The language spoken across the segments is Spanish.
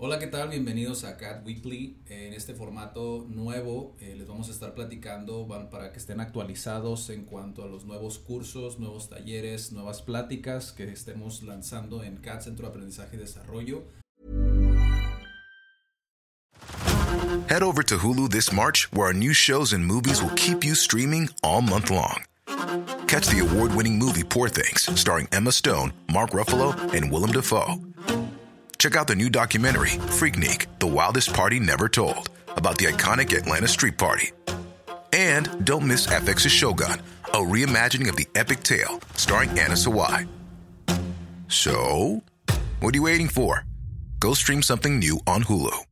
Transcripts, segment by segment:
Hola, ¿qué tal? Bienvenidos a Cat Weekly. En este formato nuevo eh, les vamos a estar platicando para que estén actualizados en cuanto a los nuevos cursos, nuevos talleres, nuevas pláticas que estemos lanzando en Cat Centro de Aprendizaje y Desarrollo. Head over to Hulu this March, where our new shows and movies will keep you streaming all month long. Catch the award-winning movie Poor Things, starring Emma Stone, Mark Ruffalo, and Willem Dafoe. Check out the new documentary, Freaknik The Wildest Party Never Told, about the iconic Atlanta Street Party. And don't miss FX's Shogun, a reimagining of the epic tale starring Anna Sawai. So, what are you waiting for? Go stream something new on Hulu.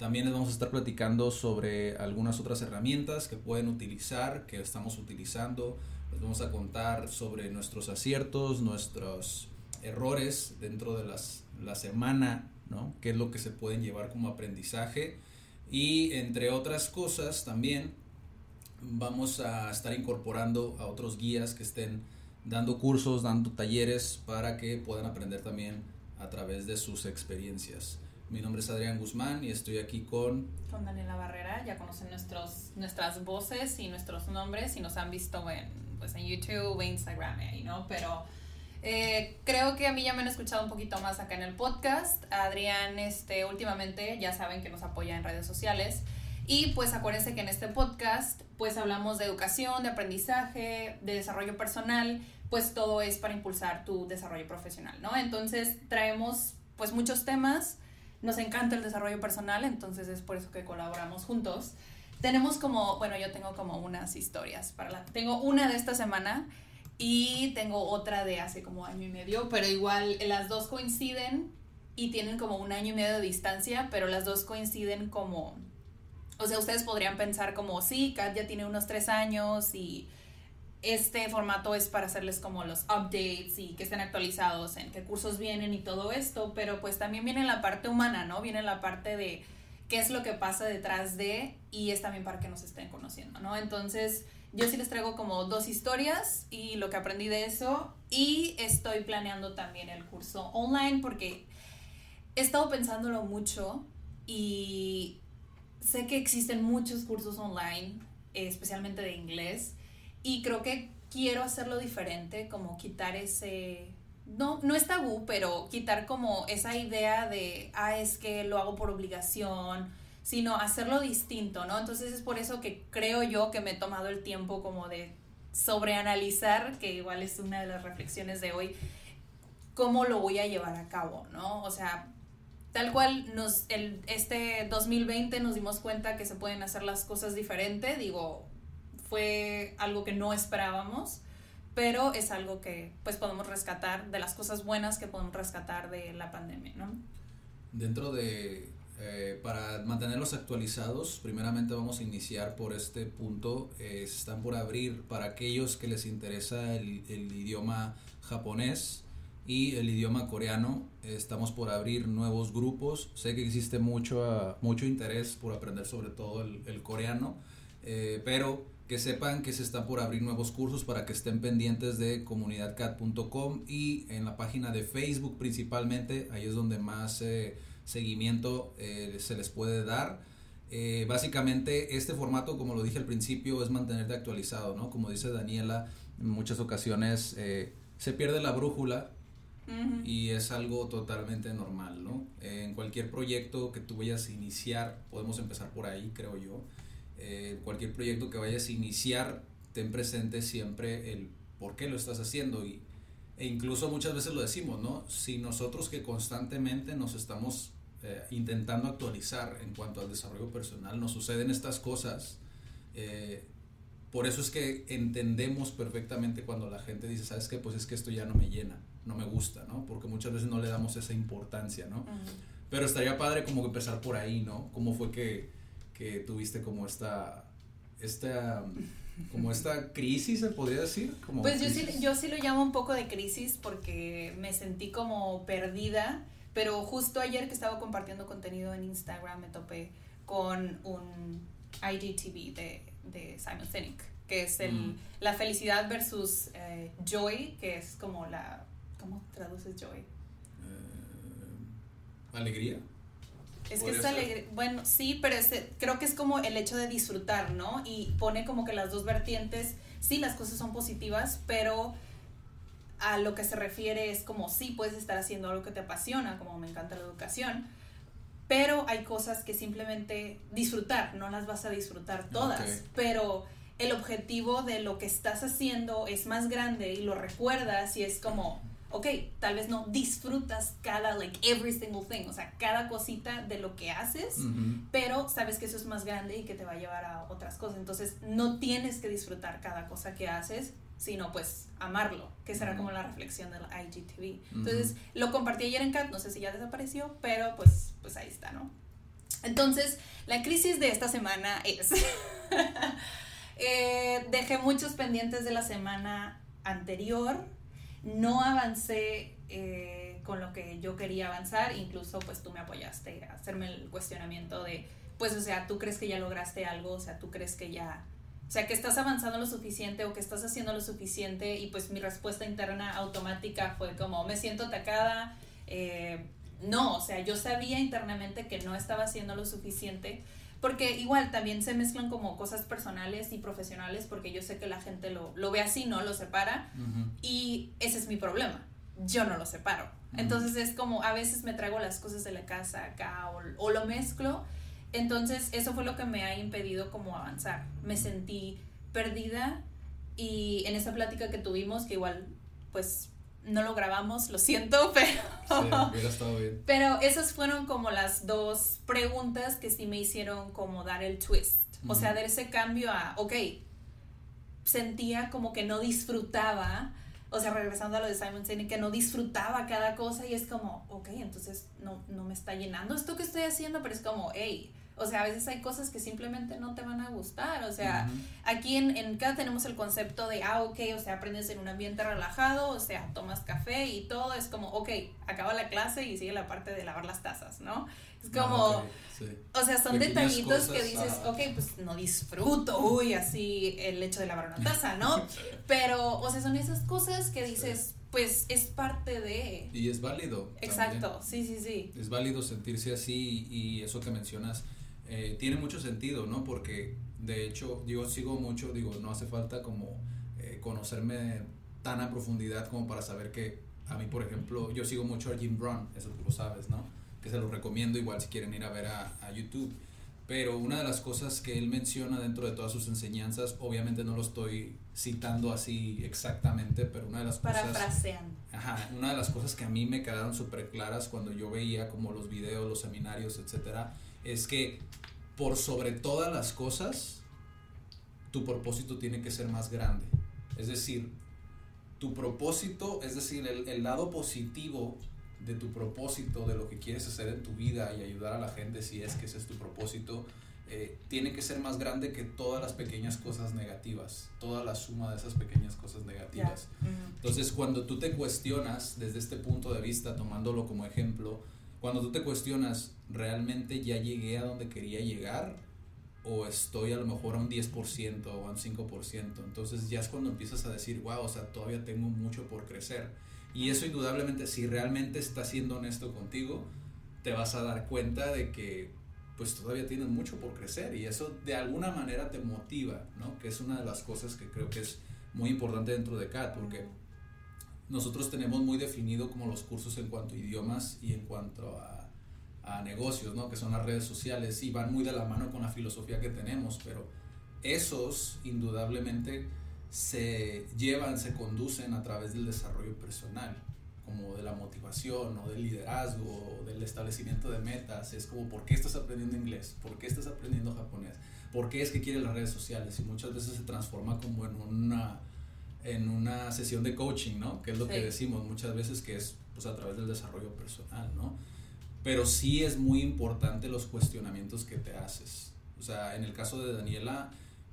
También les vamos a estar platicando sobre algunas otras herramientas que pueden utilizar, que estamos utilizando. Les vamos a contar sobre nuestros aciertos, nuestros errores dentro de las, la semana, ¿no? ¿Qué es lo que se pueden llevar como aprendizaje? Y entre otras cosas también vamos a estar incorporando a otros guías que estén dando cursos, dando talleres para que puedan aprender también a través de sus experiencias. Mi nombre es Adrián Guzmán y estoy aquí con... Con Daniela Barrera, ya conocen nuestros, nuestras voces y nuestros nombres y nos han visto en, pues, en YouTube, Instagram, ahí, ¿no? Pero eh, creo que a mí ya me han escuchado un poquito más acá en el podcast. Adrián, este, últimamente ya saben que nos apoya en redes sociales. Y pues acuérdense que en este podcast pues hablamos de educación, de aprendizaje, de desarrollo personal, pues todo es para impulsar tu desarrollo profesional, ¿no? Entonces traemos pues muchos temas, nos encanta el desarrollo personal, entonces es por eso que colaboramos juntos. Tenemos como, bueno, yo tengo como unas historias para la, tengo una de esta semana y tengo otra de hace como año y medio, pero igual las dos coinciden y tienen como un año y medio de distancia, pero las dos coinciden como, o sea, ustedes podrían pensar como, sí, Kat ya tiene unos tres años y este formato es para hacerles como los updates y que estén actualizados en qué cursos vienen y todo esto, pero pues también viene la parte humana, ¿no? Viene la parte de qué es lo que pasa detrás de y es también para que nos estén conociendo, ¿no? Entonces, yo sí les traigo como dos historias y lo que aprendí de eso. Y estoy planeando también el curso online porque he estado pensándolo mucho y sé que existen muchos cursos online, especialmente de inglés, y creo que quiero hacerlo diferente, como quitar ese... No, no es tabú, pero quitar como esa idea de, ah, es que lo hago por obligación, sino hacerlo distinto, ¿no? Entonces es por eso que creo yo que me he tomado el tiempo como de sobreanalizar, que igual es una de las reflexiones de hoy, cómo lo voy a llevar a cabo, ¿no? O sea, tal cual nos, el, este 2020 nos dimos cuenta que se pueden hacer las cosas diferente, digo, fue algo que no esperábamos, pero es algo que pues podemos rescatar de las cosas buenas que podemos rescatar de la pandemia, ¿no? Dentro de eh, para mantenerlos actualizados, primeramente vamos a iniciar por este punto. Eh, están por abrir para aquellos que les interesa el, el idioma japonés y el idioma coreano. estamos por abrir nuevos grupos. Sé que existe mucho, uh, mucho interés por aprender sobre todo el, el coreano, eh, pero que sepan que se están por abrir nuevos cursos para que estén pendientes de comunidadcat.com y en la página de Facebook principalmente. Ahí es donde más seguimiento eh, se les puede dar. Eh, básicamente este formato, como lo dije al principio, es mantenerte actualizado, ¿no? Como dice Daniela, en muchas ocasiones eh, se pierde la brújula y es algo totalmente normal, ¿no? en cualquier proyecto que tú vayas a iniciar, podemos empezar por ahí, creo yo. cualquier proyecto que vayas a iniciar, ten presente siempre el por qué lo estás haciendo y, e incluso muchas veces lo decimos, ¿no? Si nosotros que constantemente nos estamos eh, intentando actualizar en cuanto al desarrollo personal, nos suceden estas cosas. Eh, por eso es que entendemos perfectamente cuando la gente dice, ¿sabes qué? Pues es que esto ya no me llena, no me gusta, ¿no? Porque muchas veces no le damos esa importancia, ¿no? Pero estaría padre como empezar por ahí, ¿no? ¿Cómo fue que, que tuviste como esta, esta, como esta crisis, se podría decir? Como pues yo sí, yo sí lo llamo un poco de crisis porque me sentí como perdida pero justo ayer que estaba compartiendo contenido en Instagram me topé con un IGTV de, de Simon Sinek, que es el, mm. la felicidad versus eh, joy, que es como la... ¿Cómo traduces joy? Eh, alegría. Es que es alegre, bueno, sí, pero creo que es como el hecho de disfrutar, ¿no? Y pone como que las dos vertientes, sí, las cosas son positivas, pero a lo que se refiere es como, sí, puedes estar haciendo algo que te apasiona, como me encanta la educación, pero hay cosas que simplemente disfrutar, no las vas a disfrutar todas, pero el objetivo de lo que estás haciendo es más grande y lo recuerdas y es como, ok, tal vez no disfrutas cada, like, every single thing, o sea, cada cosita de lo que haces, pero sabes que eso es más grande y que te va a llevar a otras cosas. Entonces, no tienes que disfrutar cada cosa que haces, sino pues amarlo, que será como la reflexión del IGTV. Entonces, lo compartí ayer en Cat, no sé si ya desapareció, pero pues, pues ahí está, ¿no? Entonces, la crisis de esta semana es... Eh, dejé muchos pendientes de la semana anterior no avancé eh, con lo que yo quería avanzar, incluso pues tú me apoyaste a hacerme el cuestionamiento de, pues o sea, tú crees que ya lograste algo, o sea, tú crees que ya, o sea, que estás avanzando lo suficiente o que estás haciendo lo suficiente y pues mi respuesta interna automática fue como, me siento atacada, eh, no, o sea, yo sabía internamente que no estaba haciendo lo suficiente porque igual también se mezclan como cosas personales y profesionales, porque yo sé que la gente lo, lo ve así, ¿no? Lo separa. Y ese es mi problema. Yo no lo separo. Entonces es como a veces me traigo las cosas de la casa acá o, o lo mezclo. Entonces eso fue lo que me ha impedido como avanzar. Me sentí perdida y en esa plática que tuvimos, que igual pues no lo grabamos, lo siento, pero... bien. Pero esas fueron como las dos preguntas que sí me hicieron como dar el twist. O sea, dar ese cambio a, ok, sentía como que no disfrutaba, o sea, regresando a lo de Simon Sinek, que no disfrutaba cada cosa y es como, ok, entonces no, no me está llenando esto que estoy haciendo, pero es como, hey, o sea, a veces hay cosas que simplemente no te van a gustar. O sea, aquí en, en cada tenemos el concepto de, ah, ok, o sea, aprendes en un ambiente relajado, o sea, tomas café y todo es como, ok, acaba la clase y sigue la parte de lavar las tazas, ¿no? Es ah, como, o sea, son detallitos que dices, ok, pues no disfruto, uy, así el hecho de lavar una taza, ¿no? Pero, o sea, son esas cosas que dices, pues es parte de... Y es válido. Exacto, sí, sí, sí. Es válido sentirse así y eso que mencionas eh, tiene mucho sentido, ¿no? Porque de hecho yo sigo mucho, digo, no hace falta como eh, conocerme tan a profundidad como para saber que a mí, por ejemplo, yo sigo mucho a Jim Brown, eso tú lo sabes, ¿no? Que se lo recomiendo igual si quieren ir a ver a, a YouTube. Pero una de las cosas que él menciona dentro de todas sus enseñanzas, obviamente no lo estoy citando así exactamente, pero una de las cosas... Parafraseando. Ajá, una de las cosas que a mí me quedaron súper claras cuando yo veía como los videos, los seminarios, etcétera, es que por sobre todas las cosas, tu propósito tiene que ser más grande. Es decir, tu propósito, es decir, el, lado positivo de tu propósito, de lo que quieres hacer en tu vida y ayudar a la gente, si es que ese es tu propósito, eh, tiene que ser más grande que todas las pequeñas cosas negativas, toda la suma de esas pequeñas cosas negativas. Entonces, cuando tú te cuestionas desde este punto de vista, tomándolo como ejemplo, cuando tú te cuestionas, ¿realmente ya llegué a donde quería llegar? ¿O estoy a lo mejor a un 10% o a un 5%? Entonces ya es cuando empiezas a decir, wow, o sea, todavía tengo mucho por crecer. Y eso indudablemente, si realmente estás siendo honesto contigo, te vas a dar cuenta de que pues todavía tienes mucho por crecer y eso de alguna manera te motiva, ¿no? Que es una de las cosas que creo que es muy importante dentro de CAT, porque nosotros tenemos muy definido como los cursos en cuanto a idiomas y en cuanto a, negocios, ¿no? que son las redes sociales y van muy de la mano con la filosofía que tenemos, pero esos indudablemente se llevan, se conducen a través del desarrollo personal, como de la motivación o del liderazgo o del establecimiento de metas. Es como, ¿por qué estás aprendiendo inglés? ¿Por qué estás aprendiendo japonés? ¿Por qué es que quieres las redes sociales? Y muchas veces se transforma como en una en una sesión de coaching, ¿no? Que es lo que decimos muchas veces que es pues a través del desarrollo personal, ¿no? Pero sí es muy importante los cuestionamientos que te haces. O sea, en el caso de Daniela,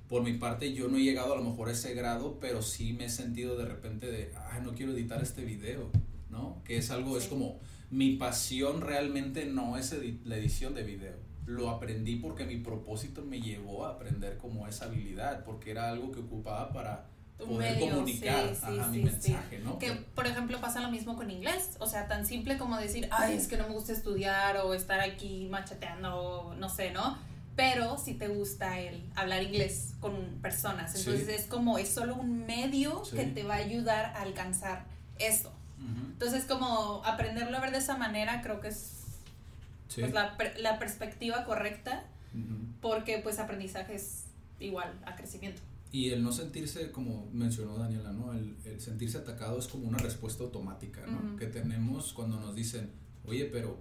por mi parte yo no he llegado a lo mejor a ese grado, pero sí me he sentido de repente de, ay, no quiero editar este video, ¿no? Que es algo, es como, mi pasión realmente no es la edición de video. Lo aprendí porque mi propósito me llevó a aprender como esa habilidad, porque era algo que ocupaba para poder comunicar mi mensaje, ¿no? Que, por ejemplo, pasa lo mismo con inglés. O sea, tan simple como decir, ay, es que no me gusta estudiar o estar aquí machateando, no sé, ¿no? Pero si te gusta el hablar inglés con personas. Entonces es como, es solo un medio que te va a ayudar a alcanzar eso. Entonces, como aprenderlo a ver de esa manera, creo que es pues, la, la, perspectiva correcta, porque pues aprendizaje es igual a crecimiento. Y el no sentirse, como mencionó Daniela, ¿no? El, el sentirse atacado es como una respuesta automática, ¿no? Que tenemos cuando nos dicen, oye, pero,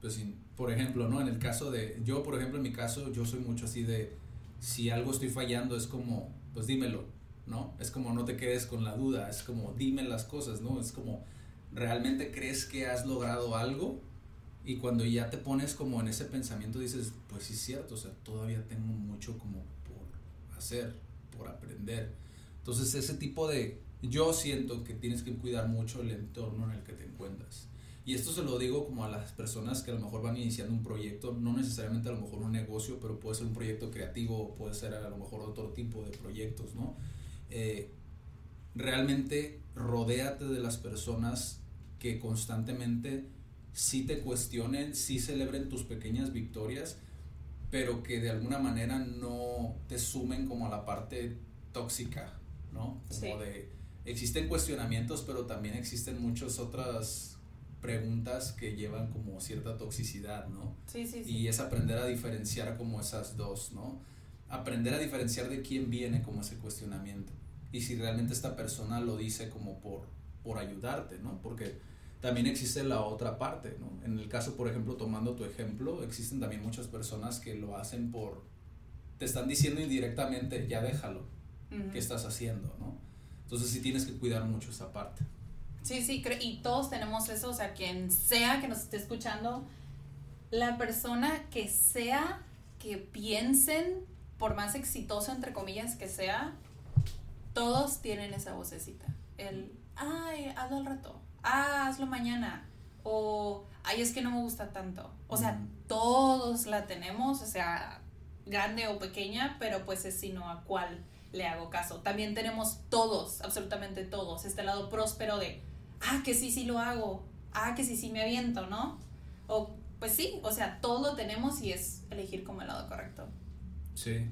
pues, por ejemplo, ¿no? En el caso de, yo, por ejemplo, en mi caso, yo soy mucho así de, si algo estoy fallando, es como, pues dímelo, ¿no? Es como no te quedes con la duda, es como dime las cosas, ¿no? Es como, ¿realmente crees que has logrado algo? Y cuando ya te pones como en ese pensamiento dices, pues sí es cierto, o sea, todavía tengo mucho como por hacer, por aprender. Entonces ese tipo de, yo siento que tienes que cuidar mucho el entorno en el que te encuentras. Y esto se lo digo como a las personas que a lo mejor van iniciando un proyecto, no necesariamente a lo mejor un negocio, pero puede ser un proyecto creativo, puede ser a lo mejor otro tipo de proyectos, ¿no? Eh, realmente rodéate de las personas que constantemente sí te cuestionen, sí celebren tus pequeñas victorias, pero que de alguna manera no te sumen como a la parte tóxica, ¿no? Como de, existen cuestionamientos, pero también existen muchas otras preguntas que llevan como cierta toxicidad, ¿no? Sí, sí, sí. Y es aprender a diferenciar como esas dos, ¿no? Aprender a diferenciar de quién viene como ese cuestionamiento. Y si realmente esta persona lo dice como por, por ayudarte, ¿no? Porque también existe la otra parte, ¿no? En el caso, por ejemplo, tomando tu ejemplo, existen también muchas personas que lo hacen por, te están diciendo indirectamente, ya déjalo, ¿qué estás haciendo, no? Entonces sí tienes que cuidar mucho esa parte. Sí, sí, y todos tenemos eso, o sea, quien sea que nos esté escuchando, la persona que sea que piensen, por más exitoso entre comillas que sea, todos tienen esa vocecita. El, ay, hazlo al rato, ah, hazlo mañana, o, ay, es que no me gusta tanto. O sea, todos la tenemos, o sea, grande o pequeña, pero pues es sino a cuál le hago caso. También tenemos todos, absolutamente todos, este lado próspero de, ah, que sí, sí lo hago, ah, que sí, sí me aviento, ¿no? O, pues sí, o sea, todo lo tenemos y es elegir como el lado correcto. Sí.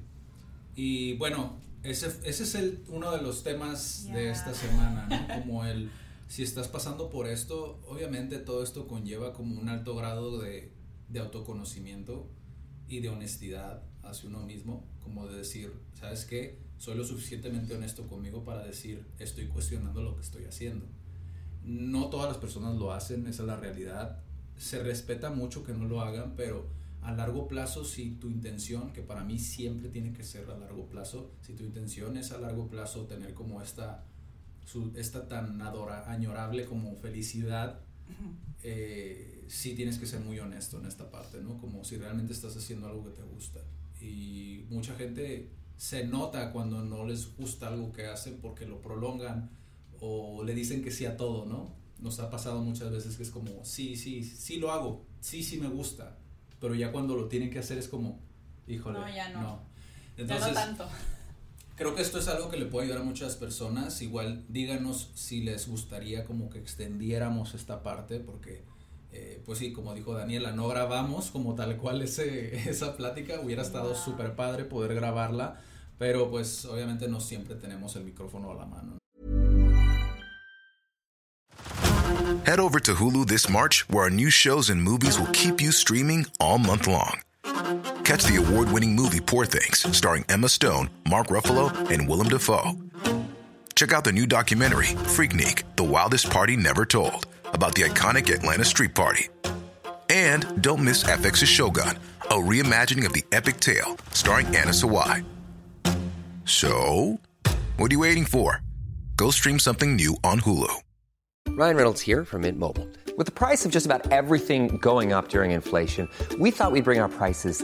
Y bueno, ese, ese es el, uno de los temas de esta semana, ¿no? Como el si estás pasando por esto, obviamente todo esto conlleva como un alto grado de, de autoconocimiento y de honestidad hacia uno mismo, como de decir, ¿sabes qué? Soy lo suficientemente honesto conmigo para decir, estoy cuestionando lo que estoy haciendo. No todas las personas lo hacen, esa es la realidad. Se respeta mucho que no lo hagan, pero a largo plazo, si tu intención, que para mí siempre tiene que ser a largo plazo, si tu intención es a largo plazo tener como esta esta tan adora, añorable como felicidad, eh, sí tienes que ser muy honesto en esta parte, ¿no? Como si realmente estás haciendo algo que te gusta. Y mucha gente se nota cuando no les gusta algo que hacen porque lo prolongan o le dicen que sí a todo, ¿no? Nos ha pasado muchas veces que es como, sí, sí, sí lo hago, sí, sí me gusta, pero ya cuando lo tienen que hacer es como, híjole, no, ya no. no. Entonces, ya no tanto creo que esto es algo que le puede ayudar a muchas personas. Igual díganos si les gustaría como que extendiéramos esta parte, porque eh, pues sí, como dijo Daniela, no grabamos como tal cual ese, esa plática. Hubiera estado súper padre poder grabarla, pero pues obviamente no siempre tenemos el micrófono a la mano. Head over to Hulu this March, where our new shows and movies will keep you streaming all month long. Catch the award winning movie Poor Things, starring Emma Stone, Mark Ruffalo, and Willem Dafoe. Check out the new documentary, Freaknik The Wildest Party Never Told, about the iconic Atlanta Street Party. And don't miss FX's Shogun, a reimagining of the epic tale, starring Anna Sawai. So, what are you waiting for? Go stream something new on Hulu. Ryan Reynolds here from Mint Mobile. With the price of just about everything going up during inflation, we thought we'd bring our prices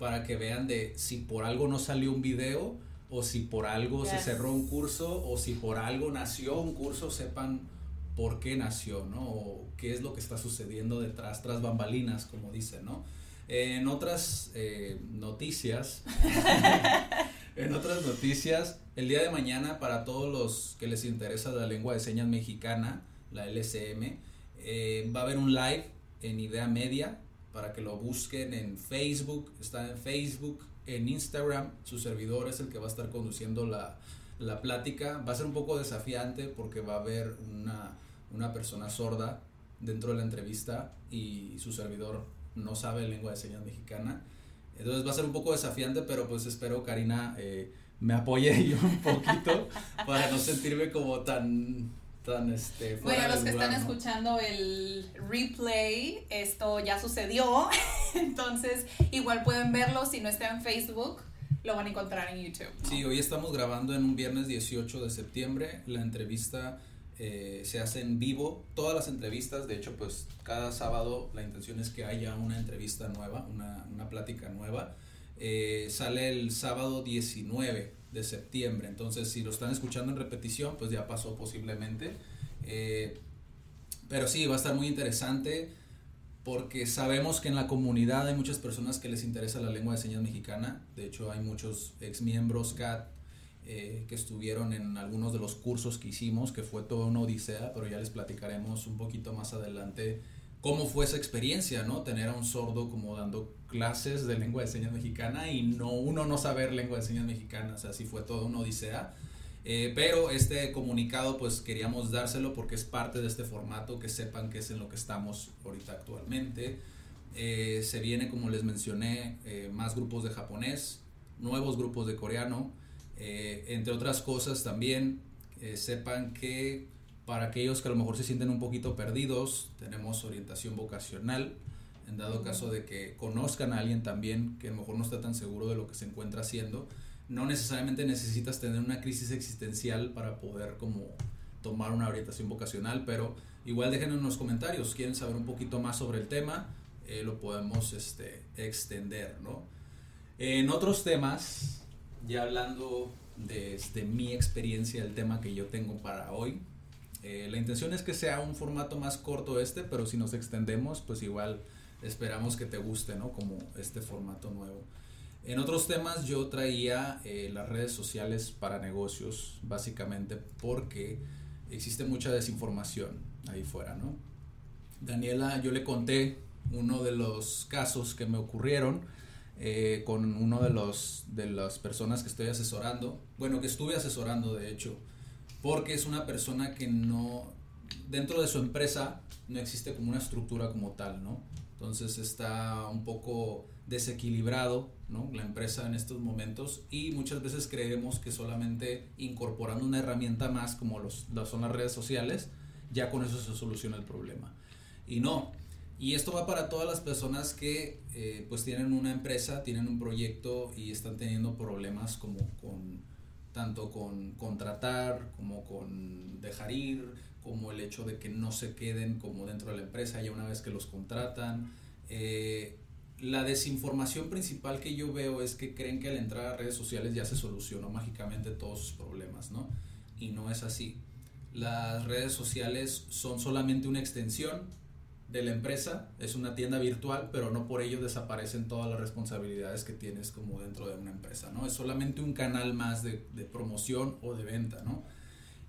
para que vean de si por algo no salió un video o si por algo se cerró un curso o si por algo nació un curso, sepan por qué nació, ¿no? O qué es lo que está sucediendo detrás, tras bambalinas, como dicen, ¿no? En otras eh, noticias, en otras noticias, el día de mañana para todos los que les interesa la lengua de señas mexicana, la LCM, eh, va a haber un live en Idea Media para que lo busquen en Facebook, está en Facebook, en Instagram, su servidor es el que va a estar conduciendo la, la plática, va a ser un poco desafiante porque va a haber una, una persona sorda dentro de la entrevista y su servidor no sabe lengua de señas mexicana. Entonces va a ser un poco desafiante, pero pues espero Karina eh, me apoye ahí un poquito para no sentirme como tan, tan este, fuera Bueno, los que lugar, están ¿no? escuchando el replay, esto ya sucedió. Entonces, igual pueden verlo. Si no está en Facebook, lo van a encontrar en YouTube. ¿no? Sí, hoy estamos grabando en un viernes 18 de septiembre. La entrevista eh, se hace en vivo. Todas las entrevistas, de hecho, pues cada sábado la intención es que haya una entrevista nueva, una, una plática nueva. Eh, sale el sábado 19 de septiembre. Entonces, si lo están escuchando en repetición, pues ya pasó posiblemente. Eh, pero sí, va a estar muy interesante porque sabemos que en la comunidad hay muchas personas que les interesa la lengua de señas mexicana. De hecho, hay muchos ex miembros CAT eh, que estuvieron en algunos de los cursos que hicimos, que fue toda una odisea, pero ya les platicaremos un poquito más adelante cómo fue esa experiencia, ¿no? Tener a un sordo como dando clases de lengua de señas mexicana y no uno no saber lengua de señas mexicana, o sea, sí fue toda una odisea. Eh, pero este comunicado pues queríamos dárselo porque es parte de este formato, que sepan que es en lo que estamos ahorita actualmente. Eh, se viene, como les mencioné, eh, más grupos de japonés, nuevos grupos de coreano, eh, entre otras cosas también eh, sepan que para aquellos que a lo mejor se sienten un poquito perdidos, tenemos orientación vocacional, en dado caso de que conozcan a alguien también que a lo mejor no está tan seguro de lo que se encuentra haciendo, no necesariamente necesitas tener una crisis existencial para poder como tomar una orientación vocacional, pero igual déjenos en los comentarios, quieren saber un poquito más sobre el tema, eh, lo podemos este, extender, ¿no? En otros temas, ya hablando de este, mi experiencia, el tema que yo tengo para hoy, eh, la intención es que sea un formato más corto este, pero si nos extendemos, pues igual esperamos que te guste, ¿no? Como este formato nuevo. En otros temas yo traía eh, las redes sociales para negocios, básicamente porque existe mucha desinformación ahí fuera, ¿no? Daniela, yo le conté uno de los casos que me ocurrieron eh, con uno de los de las personas que estoy asesorando, bueno, que estuve asesorando de hecho, porque es una persona que no dentro de su empresa no existe como una estructura como tal, ¿no? Entonces está un poco desequilibrado, ¿no? La empresa en estos momentos y muchas veces creemos que solamente incorporando una herramienta más como los, lo son las redes sociales, ya con eso se soluciona el problema. Y no. Y esto va para todas las personas que eh, pues tienen una empresa, tienen un proyecto y están teniendo problemas como con tanto con contratar como con dejar ir, como el hecho de que no se queden como dentro de la empresa ya una vez que los contratan. Eh, la desinformación principal que yo veo es que creen que al entrar a redes sociales ya se solucionó mágicamente todos sus problemas, ¿no? Y no es así. Las redes sociales son solamente una extensión de la empresa, es una tienda virtual, pero no por ello desaparecen todas las responsabilidades que tienes como dentro de una empresa, ¿no? Es solamente un canal más de, promoción o de venta, ¿no?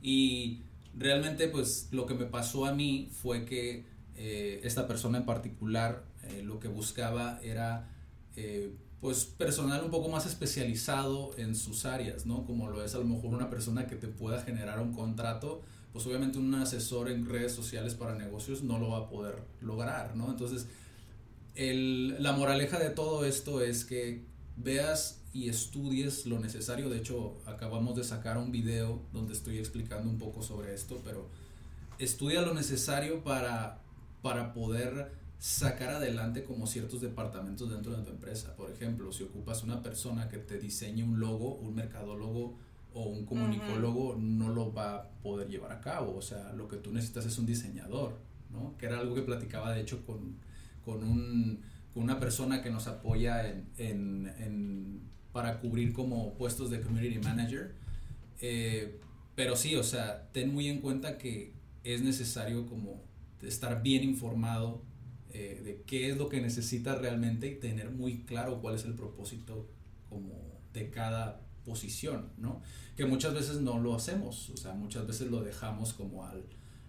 Y realmente pues lo que me pasó a mí fue que eh, esta persona en particular eh, lo que buscaba era eh, pues personal un poco más especializado en sus áreas, ¿no? Como lo es a lo mejor una persona que te pueda generar un contrato, pues obviamente un asesor en redes sociales para negocios no lo va a poder lograr, ¿no? Entonces el, la moraleja de todo esto es que veas y estudies lo necesario. De hecho, acabamos de sacar un video donde estoy explicando un poco sobre esto, pero estudia lo necesario para, para poder sacar adelante como ciertos departamentos dentro de tu empresa. Por ejemplo, si ocupas una persona que te diseñe un logo, un mercadólogo o un comunicólogo, no lo va a poder llevar a cabo. O sea, lo que tú necesitas es un diseñador, ¿no? Que era algo que platicaba, de hecho, con, con, un, con una persona que nos apoya en, en, en, para cubrir como puestos de community manager. Eh, pero sí, o sea, ten muy en cuenta que es necesario como estar bien informado eh, de qué es lo que necesitas realmente y tener muy claro cuál es el propósito como de cada posición, ¿no? Que muchas veces no lo hacemos, o sea, muchas veces lo dejamos como al,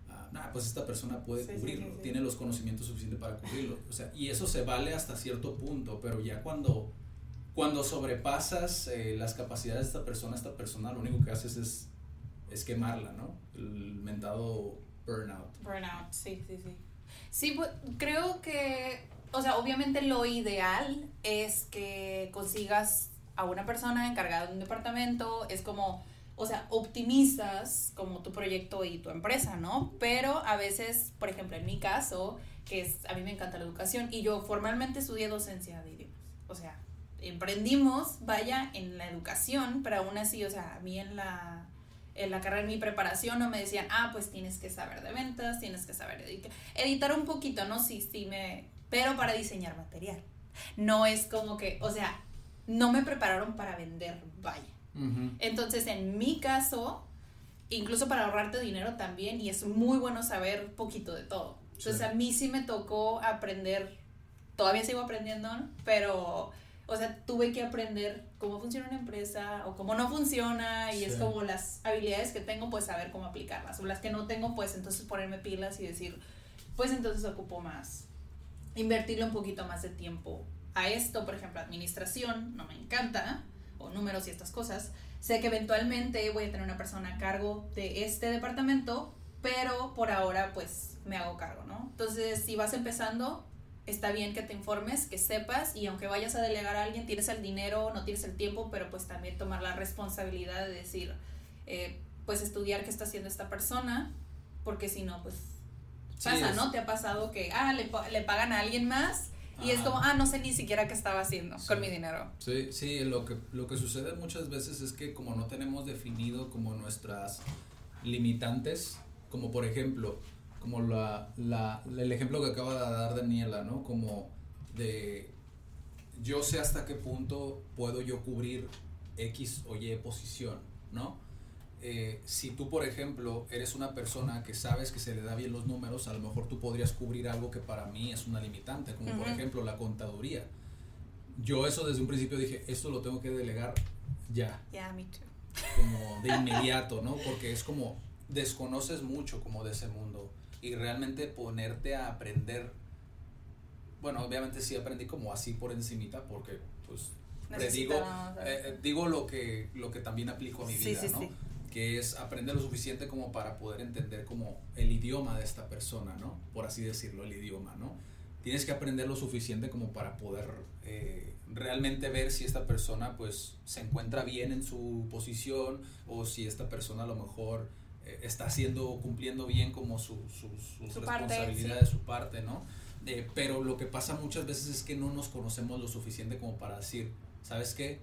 ah, pues esta persona puede cubrirlo, tiene los conocimientos suficientes para cubrirlo, o sea, y eso se vale hasta cierto punto, pero ya cuando, cuando sobrepasas eh, las capacidades de esta persona, esta persona lo único que haces es, es quemarla, ¿no? El mentado burnout. Burnout, sí, sí, sí. Sí, pues, creo que, o sea, obviamente lo ideal es que consigas a una persona encargada de un departamento, es como, o sea, optimizas como tu proyecto y tu empresa, ¿no? Pero a veces, por ejemplo, en mi caso, que es, a mí me encanta la educación y yo formalmente estudié docencia de idiomas, o sea, emprendimos, vaya, en la educación, pero aún así, o sea, a mí en la en la carrera, en mi preparación, no me decían, ah, pues tienes que saber de ventas, tienes que saber editar, editar un poquito, ¿no? Sí, sí, me, pero para diseñar material. No es como que, o sea, no me prepararon para vender, vaya. Entonces, en mi caso, incluso para ahorrarte dinero también, y es muy bueno saber poquito de todo. Entonces, a mí sí me tocó aprender, todavía sigo aprendiendo, pero o sea, tuve que aprender cómo funciona una empresa o cómo no funciona y es como las habilidades que tengo, pues saber cómo aplicarlas. O las que no tengo, pues entonces ponerme pilas y decir, pues entonces ocupo más. Invertirle un poquito más de tiempo a esto, por ejemplo, administración, no me encanta, o números y estas cosas. Sé que eventualmente voy a tener una persona a cargo de este departamento, pero por ahora pues me hago cargo, ¿no? Entonces, si vas empezando, está bien que te informes, que sepas y aunque vayas a delegar a alguien, tienes el dinero, no tienes el tiempo, pero pues también tomar la responsabilidad de decir, eh, pues estudiar qué está haciendo esta persona, porque si no, pues pasa, ¿no? Te ha pasado que, ah, le, le pagan a alguien más y es como, ah, no sé ni siquiera qué estaba haciendo con mi dinero. Sí, sí, lo que, lo que sucede muchas veces es que como no tenemos definido como nuestras limitantes, como por ejemplo, como la, la, el ejemplo que acaba de dar Daniela, ¿no? Como de yo sé hasta qué punto puedo yo cubrir X o Y posición, ¿no? Eh, si tú, por ejemplo, eres una persona que sabes que se le da bien los números, a lo mejor tú podrías cubrir algo que para mí es una limitante, como por ejemplo la contaduría. Yo eso desde un principio dije, esto lo tengo que delegar ya. Yeah, me too. Como de inmediato, ¿no? Porque es como desconoces mucho como de ese mundo y realmente ponerte a aprender. Bueno, obviamente sí aprendí como así por encimita porque pues digo, eh, eh, digo lo que, lo que también aplico a mi vida, ¿no? Que es aprender lo suficiente como para poder entender como el idioma de esta persona, ¿no? Por así decirlo, el idioma, ¿no? Tienes que aprender lo suficiente como para poder eh, realmente ver si esta persona pues se encuentra bien en su posición o si esta persona a lo mejor eh, está haciendo, cumpliendo bien como su, su, sus responsabilidades, su parte, ¿no? pero lo que pasa muchas veces es que no nos conocemos lo suficiente como para decir, ¿sabes qué?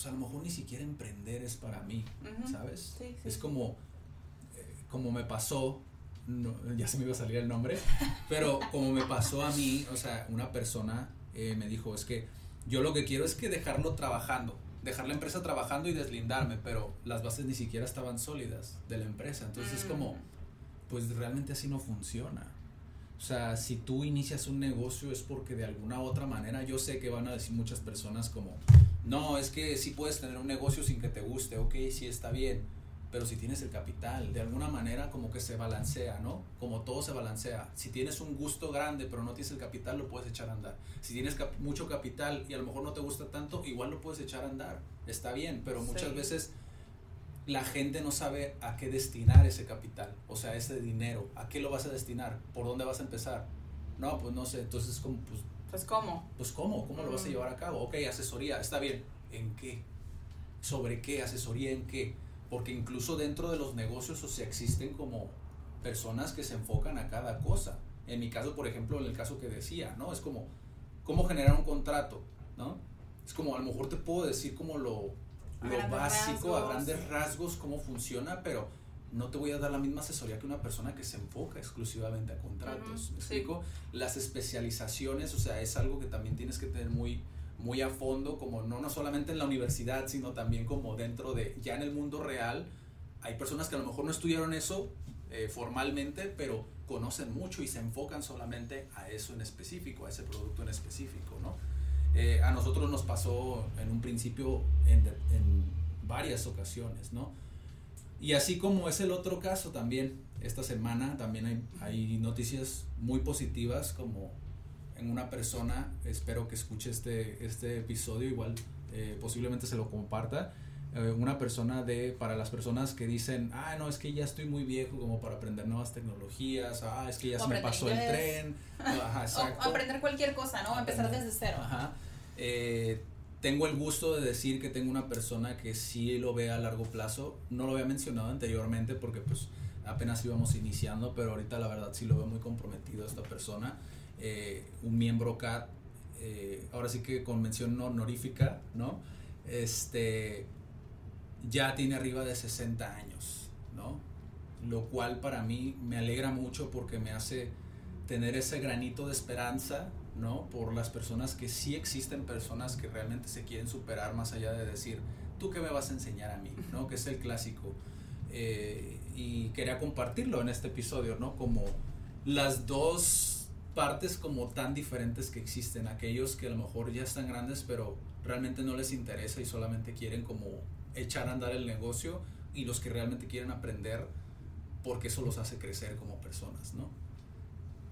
Pues a lo mejor ni siquiera emprender es para mí, ¿sabes? Es como, eh, como me pasó, ya se me iba a salir el nombre, pero como me pasó a mí, o sea, una persona eh, me dijo, es que yo lo que quiero es que dejarlo trabajando dejar la empresa trabajando y deslindarme, pero las bases ni siquiera estaban sólidas de la empresa. Entonces es como, mm. pues realmente así no funciona. O sea, si tú inicias un negocio es porque de alguna otra manera, yo sé que van a decir muchas personas como, no, es que sí puedes tener un negocio sin que te guste, ok, sí está bien pero si tienes el capital, de alguna manera como que se balancea, ¿no? Como todo se balancea. Si tienes un gusto grande pero no tienes el capital, lo puedes echar a andar. Si tienes mucho capital y a lo mejor no te gusta tanto, igual lo puedes echar a andar. Está bien, pero muchas veces la gente no sabe a qué destinar ese capital, o sea, ese dinero, a qué lo vas a destinar, por dónde vas a empezar. No, pues no sé, entonces como pues Pues cómo. Pues cómo, cómo lo vas a llevar a cabo. Ok, asesoría, está bien. ¿En qué? ¿Sobre qué? ¿Asesoría en qué? Porque incluso dentro de los negocios, o sea, existen como personas que se enfocan a cada cosa. En mi caso, por ejemplo, en el caso que decía, ¿no? Es como, ¿cómo generar un contrato? ¿No? Es como, a lo mejor te puedo decir como lo, lo básico, a grandes rasgos, cómo funciona, pero no te voy a dar la misma asesoría que una persona que se enfoca exclusivamente a contratos. Ujú, ¿Me sí. explico? Las especializaciones, o sea, es algo que también tienes que tener muy, muy a fondo, como no, no solamente en la universidad, sino también como dentro de, ya en el mundo real, hay personas que a lo mejor no estudiaron eso eh, formalmente, pero conocen mucho y se enfocan solamente a eso en específico, a ese producto en específico, ¿no? Eh, a nosotros nos pasó en un principio en, de- en varias ocasiones, ¿no? Y así como es el otro caso también, esta semana también hay, hay noticias muy positivas como en una persona, espero que escuche este, este episodio, igual eh, posiblemente se lo comparta, eh, una persona de, para las personas que dicen, ah, no, es que ya estoy muy viejo como para aprender nuevas tecnologías, ah, es que ya O se me pasó el tren, ajá, O aprender cualquier cosa, ¿no? Empezar desde cero. Ajá. Eh, tengo el gusto de decir que tengo una persona que sí lo ve a largo plazo. No lo había mencionado anteriormente porque pues apenas íbamos iniciando, pero ahorita la verdad sí lo veo muy comprometido esta persona. Eh, un miembro CAT, eh, ahora sí que con mención honorífica, ¿no? Este, ya tiene arriba de 60 años, ¿no? Lo cual para mí me alegra mucho porque me hace tener ese granito de esperanza, ¿no? Por las personas que sí existen personas que realmente se quieren superar más allá de decir, ¿tú qué me vas a enseñar a mí? ¿No? Que es el clásico. Eh, y quería compartirlo en este episodio, ¿no? Como las dos partes como tan diferentes que existen, aquellos que a lo mejor ya están grandes pero realmente no les interesa y solamente quieren como echar a andar el negocio y los que realmente quieren aprender porque eso los hace crecer como personas, ¿no?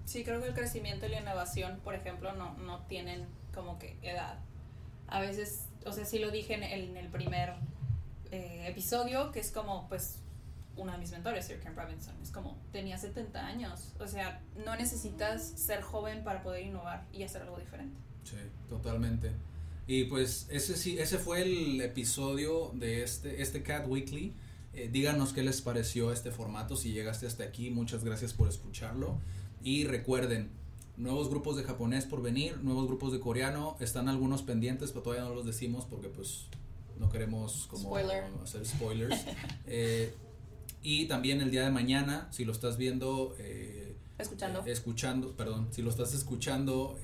Sí, creo que el crecimiento y la innovación, por ejemplo, no, no tienen como que edad. A veces, o sea, sí lo dije en el, en el primer eh, episodio, que es como, pues, uno de mis mentores, Sir Ken Robinson, es como, tenía 70 años. O sea, no necesitas ser joven para poder innovar y hacer algo diferente. Sí, totalmente. Y pues ese sí, ese fue el episodio de este, este Cat Weekly. Eh, díganos qué les pareció este formato. Si llegaste hasta aquí, muchas gracias por escucharlo. Y recuerden, nuevos grupos de japonés por venir, nuevos grupos de coreano. Están algunos pendientes, pero todavía no los decimos porque pues no queremos como Spoiler. hacer spoilers. Eh, y también el día de mañana, si lo estás viendo, eh, Escuchando. eh, escuchando, perdón, si lo estás escuchando,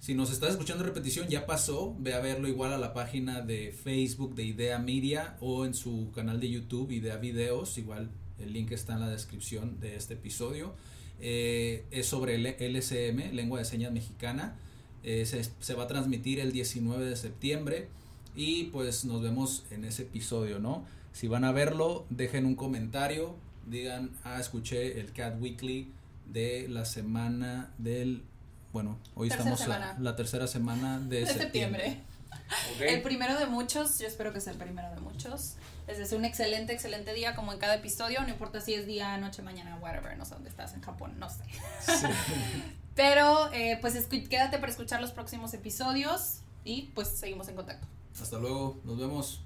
si nos estás escuchando repetición, ya pasó, ve a verlo igual a la página de Facebook de Idea Media o en su canal de YouTube Idea Videos, igual el link está en la descripción de este episodio. Eh, es sobre el LSM, Lengua de Señas Mexicana. Eh, se, se va a transmitir el 19 de septiembre y pues nos vemos en ese episodio, ¿no? Si van a verlo, dejen un comentario, digan, ah, escuché el Cat Weekly de la semana del, bueno, hoy Tercera estamos la, la tercera semana de, De septiembre. septiembre. El primero de muchos, yo espero que sea el primero de muchos. Les deseo un excelente, excelente día, como en cada episodio. No importa si es día, noche, mañana, whatever. No sé dónde estás, en Japón, no sé. Pero, eh, pues quédate para escuchar los próximos episodios y pues seguimos en contacto. Hasta luego, nos vemos.